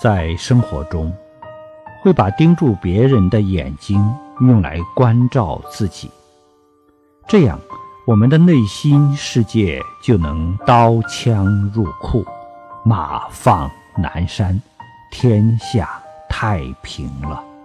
在生活中会把盯住别人的眼睛用来关照自己。这样我们的内心世界就能刀枪入库马放南山天下太平了。